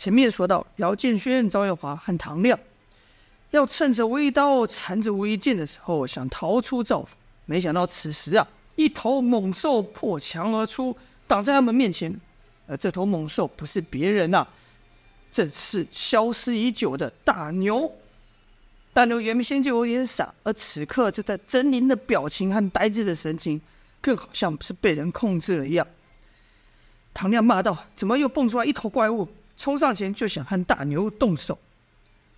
前面说到，姚建轩、赵月华和唐亮要趁着吴一刀缠着吴一剑的时候，想逃出赵府。没想到此时啊，一头猛兽破墙而出，挡在他们面前。而这头猛兽不是别人呐、正是消失已久的大牛。大牛原先就有点傻，而此刻这在狰狞的表情和呆滞的神情，更好像是被人控制了一样。唐亮骂道：“怎么又蹦出来一头怪物？”冲上前就想和大牛动手，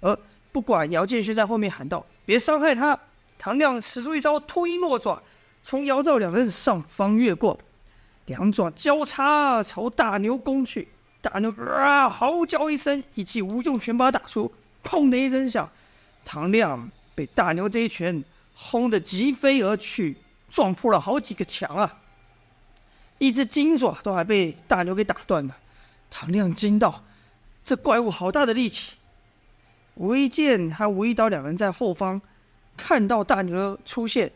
而不管姚建勋在后面喊道：“别伤害他！”唐亮使出一招秃鹰落爪，从姚赵两人上方越过，两爪交叉朝大牛攻去。大牛啊，嚎叫一声，一记无用拳把打出，砰的一声响，唐亮被大牛这一拳轰得疾飞而去，撞破了好几个墙啊！一只金爪都还被大牛给打断了。唐亮惊道。这怪物好大的力气！吴一剑和吴一刀两人在后方看到大牛出现，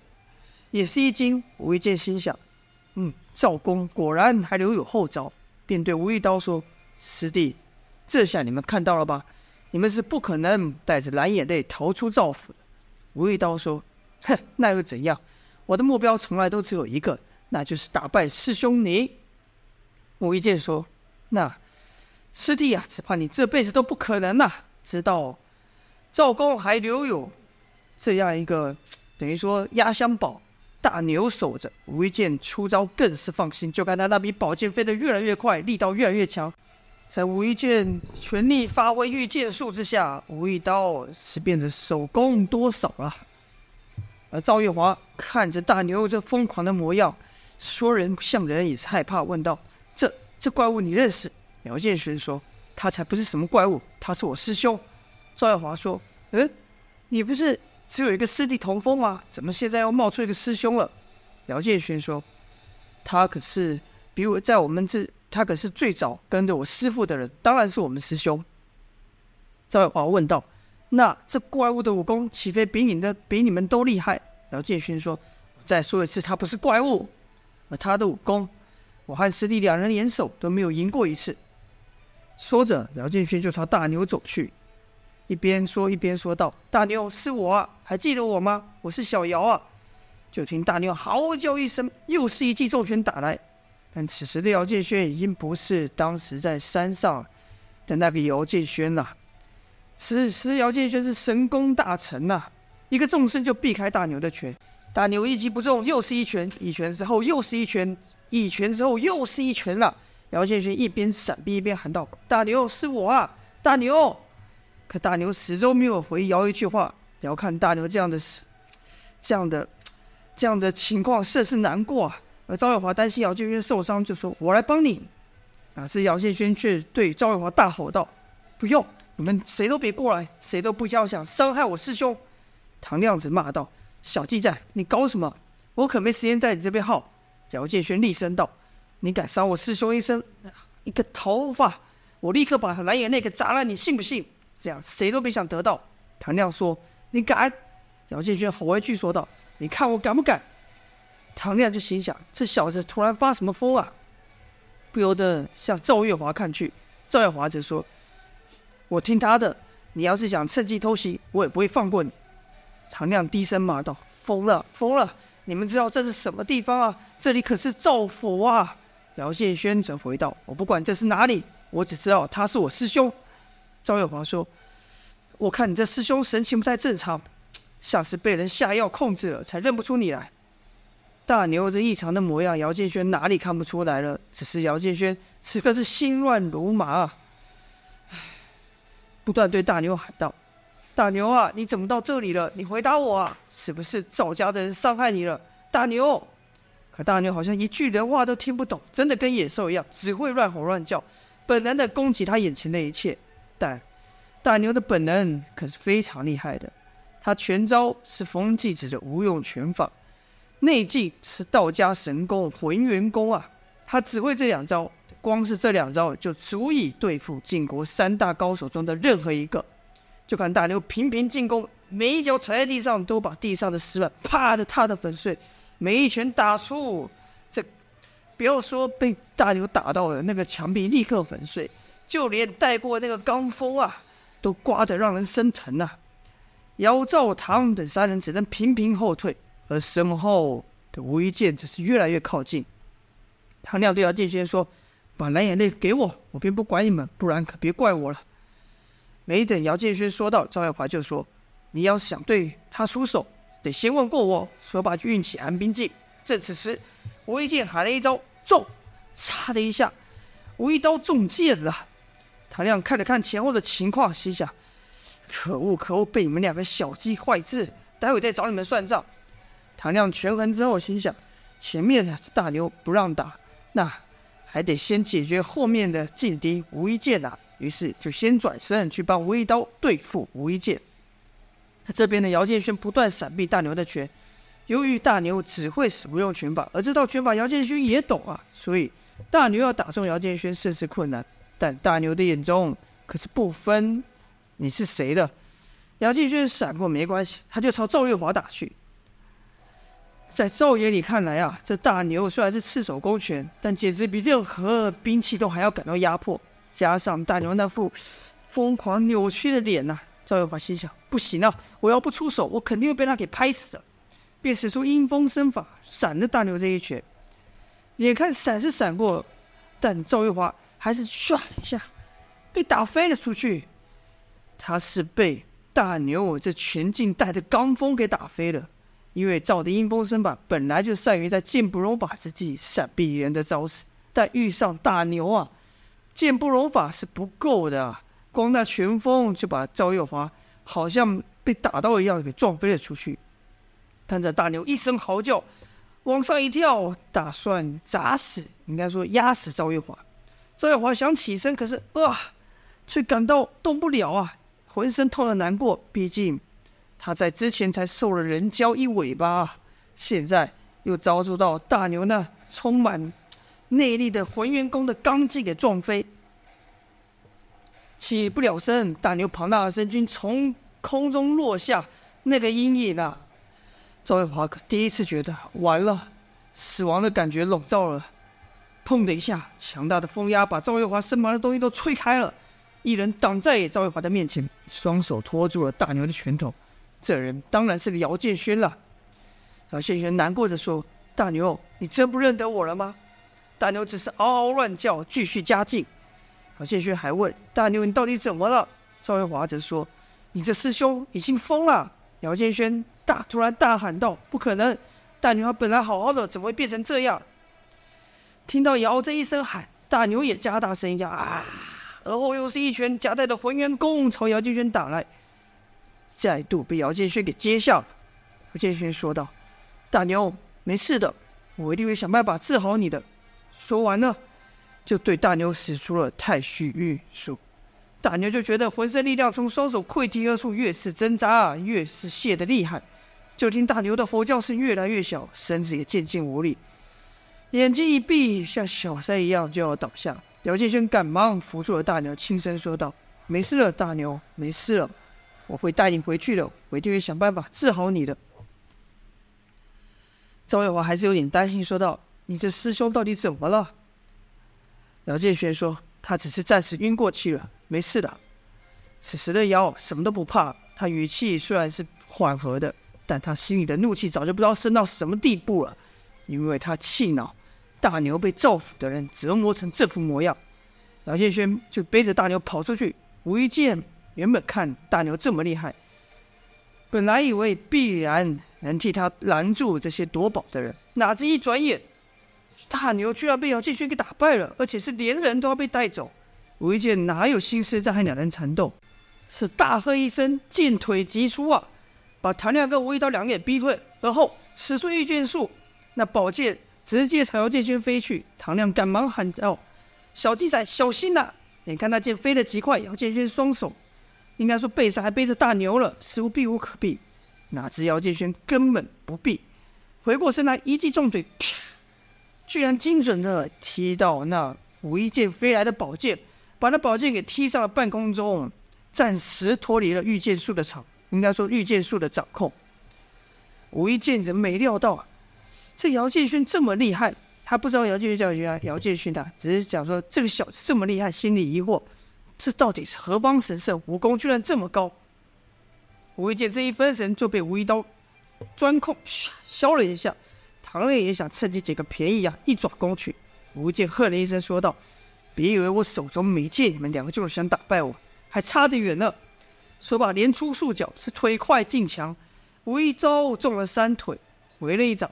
也是一惊。吴一剑心想：“嗯，赵公果然还留有后招。”便对吴一刀说：“师弟，这下你们看到了吧？你们是不可能带着蓝眼泪逃出赵府的。”吴一刀说：“ 哼，那又怎样？我的目标从来都只有一个，那就是打败师兄你。”吴一剑说：“那……”师弟、啊，只怕你这辈子都不可能呐、啊！知道赵公还留有这样一个等于说压箱宝大牛守着，吴一剑出招更是放心。就看他那柄宝剑飞得越来越快，力道越来越强。在吴一剑全力发挥御剑术之下，吴一刀是变得手工多少了。而赵月华看着大牛这疯狂的模样，说人不像人，也是害怕，问道：“这这怪物你认识？”姚建勋说：“他才不是什么怪物，他是我师兄。”赵耀华说：“嗯，你不是只有一个师弟同风吗？怎么现在又冒出一个师兄了？”姚建勋说：“他可是比我在我们这，他可是最早跟着我师父的人，当然是我们师兄。”赵耀华问道：“那这怪物的武功岂非比你的比你们都厉害？”姚建勋说：“再说一次，他不是怪物，而他的武功，我和师弟两人联手都没有赢过一次。”说着，姚建轩就朝大牛走去，一边说一边说道：“大牛，是我啊，还记得我吗？我是小姚啊！”就听大牛嚎叫一声，又是一记重拳打来。但此时的姚建轩已经不是当时在山上的那个姚建轩了。此时姚建轩是神功大成呐、啊，一个纵身就避开大牛的拳。大牛一击不中，又是一拳，一拳之后又是一拳，一拳之后又是一拳了。姚建勋一边闪避一边喊道：“大牛，是我啊，大牛！”可大牛始终没有回姚一句话。姚看大牛这样的事，这样的这样的情况，甚是难过啊。而赵月华担心姚建勋受伤，就说：“我来帮你。”哪知姚建勋却对赵月华大吼道：“不用，你们谁都别过来，谁都不要想伤害我师兄！”唐亮子骂道：“小鸡仔，你搞什么？我可没时间在你这边耗。”姚建勋厉声道。你敢伤我师兄一生一个头发，我立刻把蓝眼泪给砸了，你信不信？这样谁都别想得到。唐亮说：“你敢？”姚建勋吼回去说道：“你看我敢不敢？”唐亮就心想：这小子突然发什么疯啊？不由得向赵月华看去。赵月华则说：“我听他的，你要是想趁机偷袭，我也不会放过你。”唐亮低声骂道：“疯了，疯了！你们知道这是什么地方啊？这里可是赵府啊！”姚建轩则回道：“我不管这是哪里，我只知道他是我师兄。”赵月华说：“我看你这师兄神情不太正常，像是被人下药控制了，才认不出你来。”大牛这异常的模样，姚建轩哪里看不出来了？只是姚建轩此刻是心乱如麻啊！不断对大牛喊道：“大牛啊，你怎么到这里了？你回答我啊！是不是赵家的人伤害你了？大牛！”可大牛好像一句人话都听不懂，真的跟野兽一样，只会乱吼乱叫，本能的攻击他眼前的一切。但大牛的本能可是非常厉害的，他全招是风继子的无用拳法，内劲是道家神功浑元功啊！他只会这两招，光是这两招就足以对付晋国三大高手中的任何一个。就看大牛频频进攻，每一脚踩在地上都把地上的石板啪的踏得粉碎。每一拳打出，这不要说被大牛打到了那个墙壁立刻粉碎，就连带过那个罡风啊，都刮得让人生疼啊！姚兆堂等三人只能频频后退，而身后的吴一剑则是越来越靠近。唐亮对姚建轩说：“把蓝眼泪给我，我便不管你们，不然可别怪我了。”没等姚建轩说到，赵耀华就说：“你要是想对他出手，得先问过我。”说罢就运起寒冰劲。正此时，无意间喊了一招：“中！”嚓的一下，无一刀中箭了。唐亮看了看前后的情况，心想。可恶！可恶！被你们两个小鸡坏治，待会再找你们算账。唐亮权衡之后，心想：前面的大牛不让打，那还得先解决后面的劲敌无一剑啊。于是就先转身去帮无一刀对付无一剑。这边的姚建轩不断闪避大牛的拳，由于大牛只会使不用拳法，而这套拳法姚建勋也懂啊，所以大牛要打中姚建轩甚是困难。但大牛的眼中可是不分。你是谁的？姚建勋闪过没关系，他就朝赵月华打去。在赵爷里看来啊，这大牛虽然是赤手空拳，但简直比任何兵器都还要感到压迫。加上大牛那副疯狂扭曲的脸呐、啊，赵玉华心想：不行啊，我要不出手，我肯定会被他给拍死的。便使出阴风身法，闪了大牛这一拳。眼看闪是闪过，但赵月华还是唰的一下被打飞了出去。他是被大牛这拳劲带着罡风给打飞了，因为赵的阴风身法本来就善于在剑不容法之际闪避人的招式，但遇上大牛啊，剑不容法是不够的啊，光那拳风就把赵月华好像被打到一样给撞飞了出去。看着大牛一声嚎叫，往上一跳，打算砸死，应该说压死赵月华。赵月华想起身，可是啊，却感到动不了啊。浑身痛得难过，毕竟他在之前才受了人教一尾巴，现在又遭受到大牛那充满内力的浑元功的罡劲给撞飞，起不了身。大牛庞大的身躯从空中落下，那个阴影啊，赵月华可第一次觉得完了，死亡的感觉笼罩了。砰的一下，强大的风压把赵月华身旁的东西都吹开了。一人挡在赵月华的面前，双手托住了大牛的拳头。这人当然是姚建轩了。姚建轩难过的说：“大牛，你真不认得我了吗？”大牛只是嗷嗷乱叫，继续加劲。姚建轩还问：“大牛，你到底怎么了？”赵月华则说：“你这师兄已经疯了。”姚建轩大突然大喊道：“不可能！大牛他本来好好的，怎么会变成这样？”听到姚这一声喊，大牛也加大声音：“啊！”而后又是一拳夹带的浑元功朝姚建轩打来，再度被姚建轩给接下了。姚建轩说道：“大牛，没事的，我一定会想办法治好你的。”说完了，就对大牛使出了太虚御术。大牛就觉得浑身力量从双手溃堤而出，越是挣扎，越是泄得厉害。就听大牛的吼叫声越来越小，身子也渐渐无力，眼睛一闭，像小山一样就要倒下。姚建轩赶忙扶住了大牛，轻声说道：“没事了，大牛，没事了，我会带你回去的，我一定会想办法治好你的。”赵月华还是有点担心，说道：“你这师兄到底怎么了？”姚建轩说：“他只是暂时晕过去了，没事的。”此时的姚什么都不怕，他语气虽然是缓和的，但他心里的怒气早就不知道升到什么地步了，因为他气恼。大牛被赵府的人折磨成这副模样，姚建轩就背着大牛跑出去。无意间原本看大牛这么厉害，本来以为必然能替他拦住这些夺宝的人，哪知一转眼，大牛居然被姚建轩给打败了，而且是连人都要被带走。无意间哪有心思再和两人缠斗，是大喝一声，进腿急出啊，把唐亮跟无一刀两个也逼退，而后使出御剑术，那宝剑。直接朝姚建轩飞去，唐亮赶忙喊道：“小鸡仔，小心呐、啊！”眼看那剑飞得极快，姚建轩双手应该说背上还背着大牛了，似乎避无可避。哪知姚建轩根本不避，回过身来一记重腿，啪！居然精准的踢到那无意间飞来的宝剑，把那宝剑给踢上了半空中，暂时脱离了御剑术的场，应该说御剑术的掌控。无意间人没料到啊！这姚建勋这么厉害，他不知道姚建勋叫姚姚建勋的，只是讲说这个小子这么厉害，心里疑惑，这到底是何方神圣？武功居然这么高！无意间这一分神，就被无一刀钻空，削了一下。唐亮也想趁机捡个便宜啊，一爪攻去。无意间喝了一声，说道：“别以为我手中没剑，你们两个就是想打败我，还差得远呢。”说罢，连出数脚，是腿快进墙，无一刀中了三腿，回了一掌。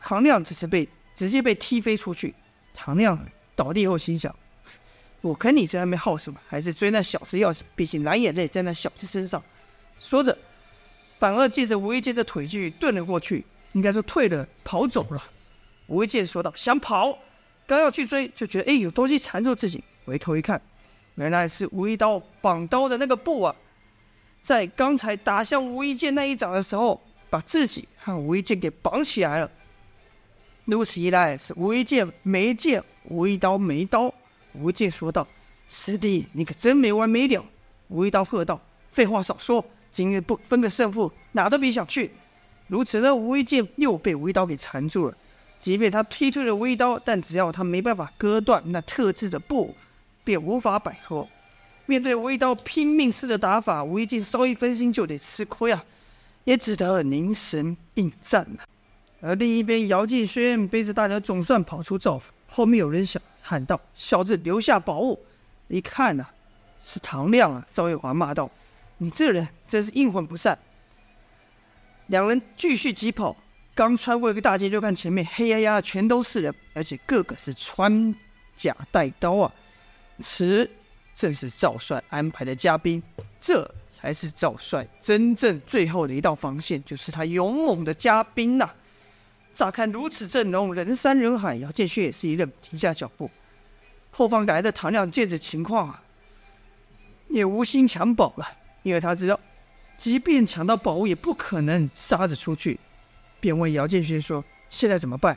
唐亮这次被直接被踢飞出去。唐亮倒地后心想。我跟你在外面耗什么？还是追那小子要紧？毕竟蓝眼泪在那小子身上。说着，反而借着无意间的腿距遁了过去，应该说退了，跑走了。无意间说道：“想跑，刚要去追，就觉得哎，有东西缠住自己。回头一看，原来是无一刀绑刀的那个布啊，在刚才打向无意间那一掌的时候，把自己和无意间给绑起来了。如此一来，是无意间没剑，无一刀没刀。”无剑说道：“师弟，你可真没完没了！”无一刀喝道：“废话少说，今日不分个胜负，哪都别想去！”如此呢，无一剑又被无一刀给缠住了。即便他踢退了无一刀，但只要他没办法割断那特制的布，便无法摆脱。面对无一刀拼命似的打法，无一剑稍一分心就得吃亏啊，也只得凝神应战了。而另一边，姚建轩背着大家总算跑出赵府，后面有人想。喊道：“小子，留下宝物！”一看呐、是唐亮啊！赵月华骂道：“你这人真是阴魂不散！”两人继续疾跑，刚穿过一个大街，就看前面黑压压的全都是人，而且个个是穿甲带刀啊！此正是赵帅安排的嘉宾，这才是赵帅真正最后的一道防线，就是他勇猛的嘉宾呐、啊！乍看如此阵容，人山人海，姚建勋也是一愣，停下脚步。后方来的唐亮见此情况啊，也无心抢宝了，因为他知道，即便抢到宝物，也不可能杀着出去，便问姚建勋说：“现在怎么办？”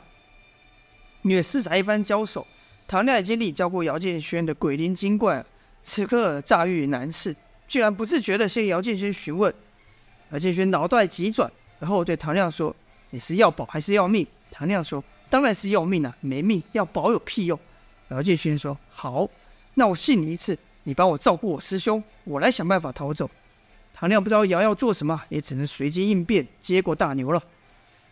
因为四杂一番交手，唐亮已经领教过姚建勋的鬼灵精怪，此刻乍遇难事，居然不自觉地向姚建勋询问。姚建勋脑袋急转，然后对唐亮说。你是要宝还是要命？唐亮说：“当然是要命啊，没命要宝有屁用。”姚建勋说：“好，那我信你一次，你帮我照顾我师兄，我来想办法逃走。”唐亮不知道姚要做什么，也只能随机应变，接过大牛了。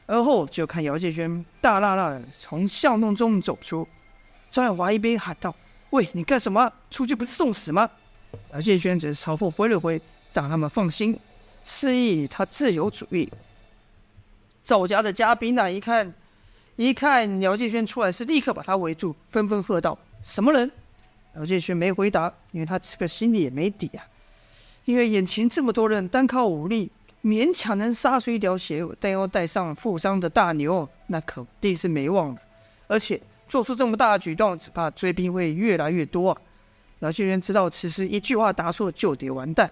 而后就看姚建轩大剌剌的从巷弄中走出，张远华一边喊道：“喂，你干什么？出去不是送死吗？”姚建轩只是朝后挥了挥，让他们放心，示意他自由主义。赵家的嘉宾呢，一看，一看姚建轩出来，是立刻把他围住，纷纷喝道：“什么人？”姚建轩没回答，因为他此刻心里也没底啊。因为眼前这么多人，单靠武力勉强能杀出一条血路，但要带上负伤的大牛，那肯定是没望了。而且做出这么大的举动，只怕追兵会越来越多啊。姚建轩知道此时一句话答错就得完蛋。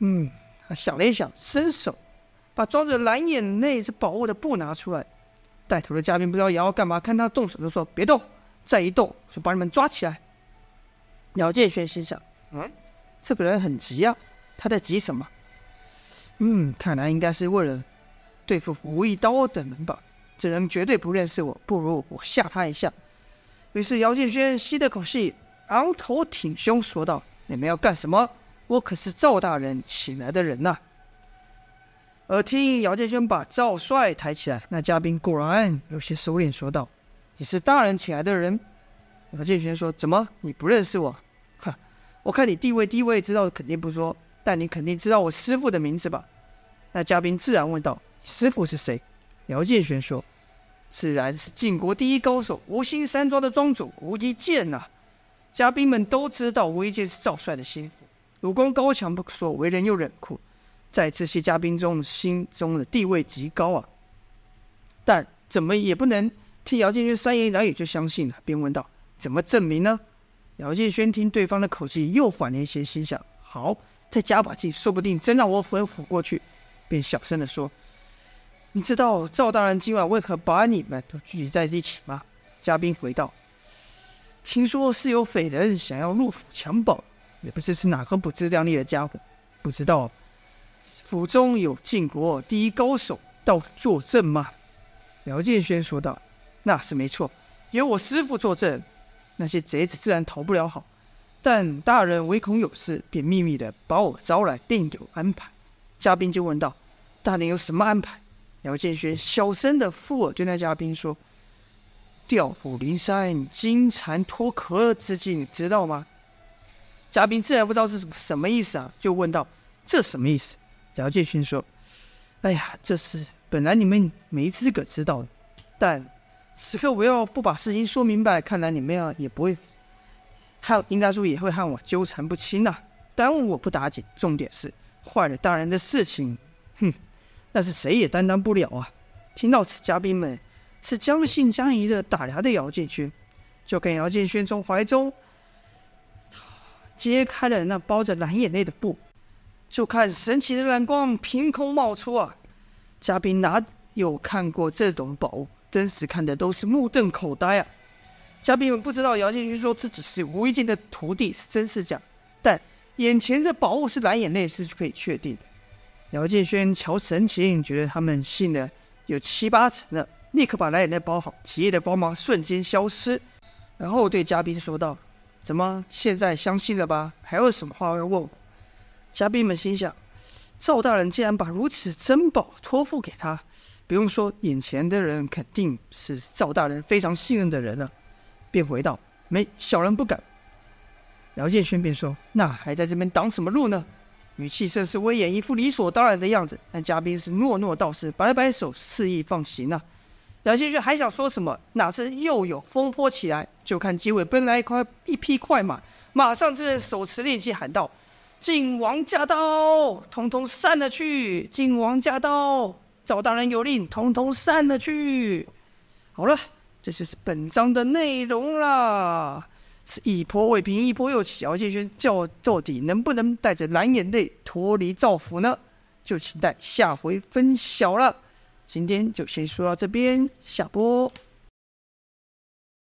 嗯，他想了一想，伸手。把装着蓝眼泪是宝物的布拿出来，带头的嘉宾不知道也要干嘛，看他动手就说：“别动，再一动就把你们抓起来。”鸟建轩心想：“嗯，这个人很急啊，他在急什么？嗯，看来应该是为了对付无一刀等人吧。这人绝对不认识我，不如我吓他一下。”于是姚建轩吸了口气，昂头挺胸说道：“你们要干什么？我可是赵大人请来的人呐、”而听姚建轩把赵帅抬起来，那嘉宾果然有些收敛，说道：“你是大人请来的人。”姚建轩说：“怎么你不认识我？我看你地位低，我也知道肯定不说，但你肯定知道我师父的名字吧？”那嘉宾自然问道：“师父是谁？”姚建轩说：“自然是晋国第一高手无心山庄的庄主无一剑呐。”嘉宾们都知道无一剑是赵帅的心腹，武功高强不说，为人又冷酷。在这些嘉宾中，心中的地位极高啊，但怎么也不能听姚建轩三言两语就相信了，便问道：“怎么证明呢？”姚建轩听对方的口气又缓了一些，心想：“好，再加把劲，说不定真让我魂唬过去。”便小声地说：“你知道赵大人今晚为何把你们都聚集在一起吗？”嘉宾回道：“听说是有匪人想要入府抢宝，也不知是哪个不自量力的家伙，不知道。”府中有晋国第一高手到坐镇吗？姚建轩说道：“那是没错，有我师傅坐镇，那些贼子自然逃不了好。但大人唯恐有事，便秘密的把我招来，另有安排。嘉宾就问道：“大人有什么安排？”姚建轩小声的附耳对那嘉宾说：“调虎离山，金蝉脱壳之计，你知道吗？”嘉宾自然不知道是什么意思啊，就问道：“这什么意思？”姚建勋说：“哎呀，这事本来你们没资格知道的，但此刻我要不把事情说明白，看来你们呀也不会。”和应该说也会和我纠缠不清呐、耽误我不打紧。重点是坏了大人的事情，哼，那是谁也担当不了啊！听到此，嘉宾们是将信将疑的打量着姚建勋，就看姚建勋从怀中揭开了那包着蓝眼泪的布，就看神奇的蓝光凭空冒出啊！嘉宾哪有看过这种宝物，真实看的都是目瞪口呆啊！嘉宾们不知道姚建勋说这只是无意间的徒弟是真是假，但眼前这宝物是蓝眼泪是可以确定的。姚建勋瞧神情，觉得他们信了有七八成了，立刻把蓝眼泪包好，奇异的光芒瞬间消失，然后对嘉宾说道：“怎么现在相信了吧？还有什么话要问我？”嘉宾们心想：赵大人竟然把如此珍宝托付给他，不用说，眼前的人肯定是赵大人非常信任的人了。便回道：“没，小人不敢。”姚建轩便说：“那还在这边挡什么路呢？”语气甚是威严，一副理所当然的样子。但嘉宾是诺诺道士，摆摆手，示意放行了、啊。姚建轩还想说什么，哪知又有风波起来。就看街尾奔来一块一匹快马，马上这人手持利器喊道：“晋王驾到！统统散了去！晋王驾到！赵大人有令，统统散了去！”好了。这就是本章的内容啦，是一波未平，一波又起。姚建轩叫到底能不能带着蓝眼泪脱离赵府呢？就期待下回分晓了。今天就先说到这边，下播。